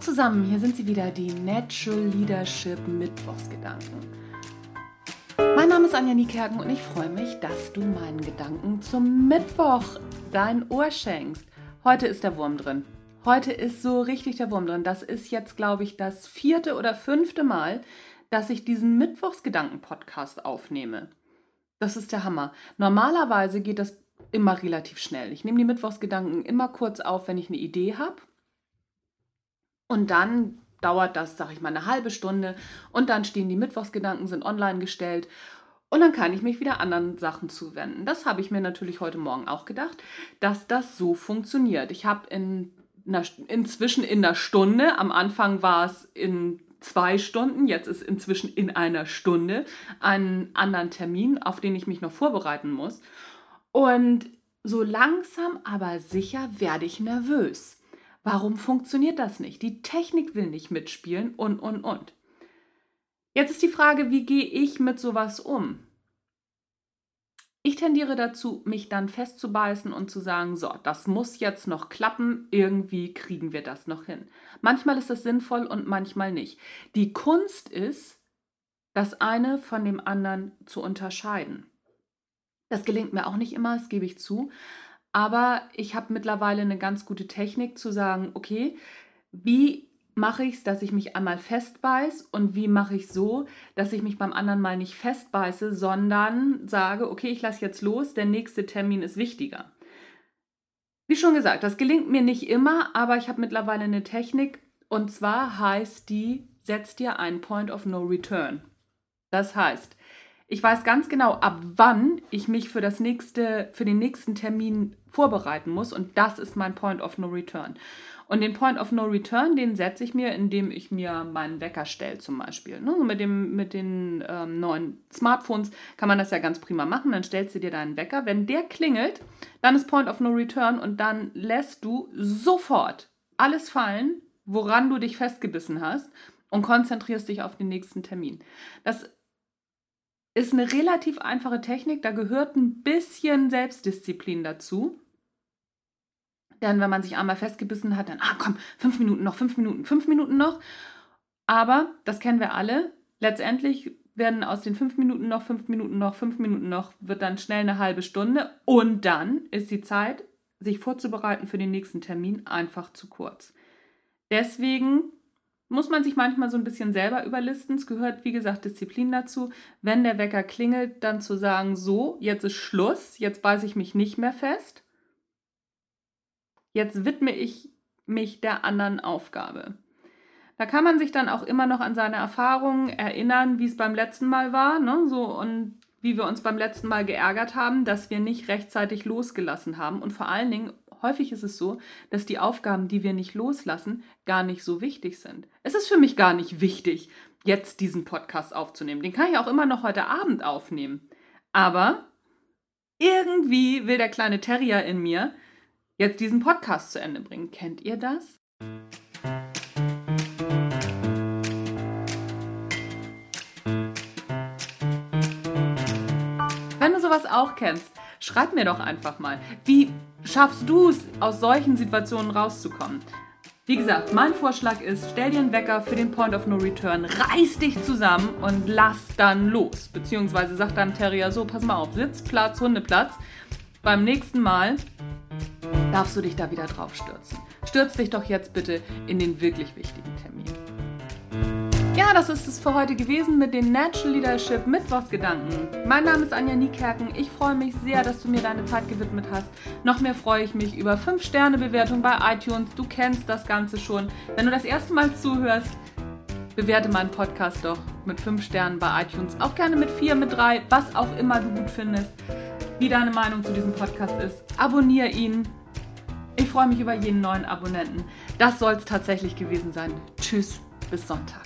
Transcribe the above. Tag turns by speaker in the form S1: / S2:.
S1: zusammen, hier sind sie wieder, die Natural Leadership Mittwochsgedanken. Mein Name ist Anja Niekerken und ich freue mich, dass du meinen Gedanken zum Mittwoch dein Ohr schenkst. Heute ist der Wurm drin. Heute ist so richtig der Wurm drin. Das ist jetzt, glaube ich, das vierte oder fünfte Mal, dass ich diesen Mittwochsgedanken-Podcast aufnehme. Das ist der Hammer. Normalerweise geht das immer relativ schnell. Ich nehme die Mittwochsgedanken immer kurz auf, wenn ich eine Idee habe und dann dauert das, sag ich mal, eine halbe Stunde und dann stehen die Mittwochsgedanken, sind online gestellt und dann kann ich mich wieder anderen Sachen zuwenden. Das habe ich mir natürlich heute Morgen auch gedacht, dass das so funktioniert. Ich habe in einer, inzwischen in einer Stunde, am Anfang war es in zwei Stunden, jetzt ist inzwischen in einer Stunde einen anderen Termin, auf den ich mich noch vorbereiten muss. Und so langsam aber sicher werde ich nervös. Warum funktioniert das nicht? Die Technik will nicht mitspielen und, und, und. Jetzt ist die Frage, wie gehe ich mit sowas um? Ich tendiere dazu, mich dann festzubeißen und zu sagen, so, das muss jetzt noch klappen, irgendwie kriegen wir das noch hin. Manchmal ist das sinnvoll und manchmal nicht. Die Kunst ist, das eine von dem anderen zu unterscheiden. Das gelingt mir auch nicht immer, das gebe ich zu. Aber ich habe mittlerweile eine ganz gute Technik zu sagen, okay, wie mache ich es, dass ich mich einmal festbeiß und wie mache ich so, dass ich mich beim anderen mal nicht festbeiße, sondern sage, okay, ich lasse jetzt los, der nächste Termin ist wichtiger. Wie schon gesagt, das gelingt mir nicht immer, aber ich habe mittlerweile eine Technik und zwar heißt die, setz dir einen Point of No Return. Das heißt, ich weiß ganz genau, ab wann ich mich für das nächste, für den nächsten Termin vorbereiten muss und das ist mein Point of No Return. Und den Point of No Return, den setze ich mir, indem ich mir meinen Wecker stelle zum Beispiel. Ne? Mit, dem, mit den ähm, neuen Smartphones kann man das ja ganz prima machen. Dann stellst du dir deinen Wecker. Wenn der klingelt, dann ist Point of No Return und dann lässt du sofort alles fallen, woran du dich festgebissen hast und konzentrierst dich auf den nächsten Termin. Das ist eine relativ einfache Technik, da gehört ein bisschen Selbstdisziplin dazu. Denn wenn man sich einmal festgebissen hat, dann, ah komm, fünf Minuten noch, fünf Minuten, fünf Minuten noch. Aber, das kennen wir alle, letztendlich werden aus den fünf Minuten noch, fünf Minuten noch, fünf Minuten noch, wird dann schnell eine halbe Stunde. Und dann ist die Zeit, sich vorzubereiten für den nächsten Termin, einfach zu kurz. Deswegen muss man sich manchmal so ein bisschen selber überlisten. Es gehört, wie gesagt, Disziplin dazu. Wenn der Wecker klingelt, dann zu sagen, so, jetzt ist Schluss, jetzt beiße ich mich nicht mehr fest. Jetzt widme ich mich der anderen Aufgabe. Da kann man sich dann auch immer noch an seine Erfahrungen erinnern, wie es beim letzten Mal war, ne? So und wie wir uns beim letzten Mal geärgert haben, dass wir nicht rechtzeitig losgelassen haben und vor allen Dingen häufig ist es so, dass die Aufgaben, die wir nicht loslassen, gar nicht so wichtig sind. Es ist für mich gar nicht wichtig, jetzt diesen Podcast aufzunehmen. Den kann ich auch immer noch heute Abend aufnehmen. Aber irgendwie will der kleine Terrier in mir jetzt diesen Podcast zu Ende bringen. Kennt ihr das? Wenn du sowas auch kennst, schreib mir doch einfach mal, wie schaffst du es, aus solchen Situationen rauszukommen? Wie gesagt, mein Vorschlag ist, stell dir einen Wecker für den Point of No Return, reiß dich zusammen und lass dann los. Beziehungsweise sag dann Terrier so, pass mal auf, Sitzplatz, Hundeplatz. Beim nächsten Mal darfst du dich da wieder drauf stürzen. Stürz dich doch jetzt bitte in den wirklich wichtigen Termin. Ja, das ist es für heute gewesen mit den Natural Leadership Mittwochsgedanken. Mein Name ist Anja Niekerken. Ich freue mich sehr, dass du mir deine Zeit gewidmet hast. Noch mehr freue ich mich über 5-Sterne-Bewertung bei iTunes. Du kennst das Ganze schon. Wenn du das erste Mal zuhörst, bewerte meinen Podcast doch mit 5 Sternen bei iTunes. Auch gerne mit 4, mit 3, was auch immer du gut findest. Wie deine Meinung zu diesem Podcast ist. Abonniere ihn. Ich freue mich über jeden neuen Abonnenten. Das soll es tatsächlich gewesen sein. Tschüss, bis Sonntag.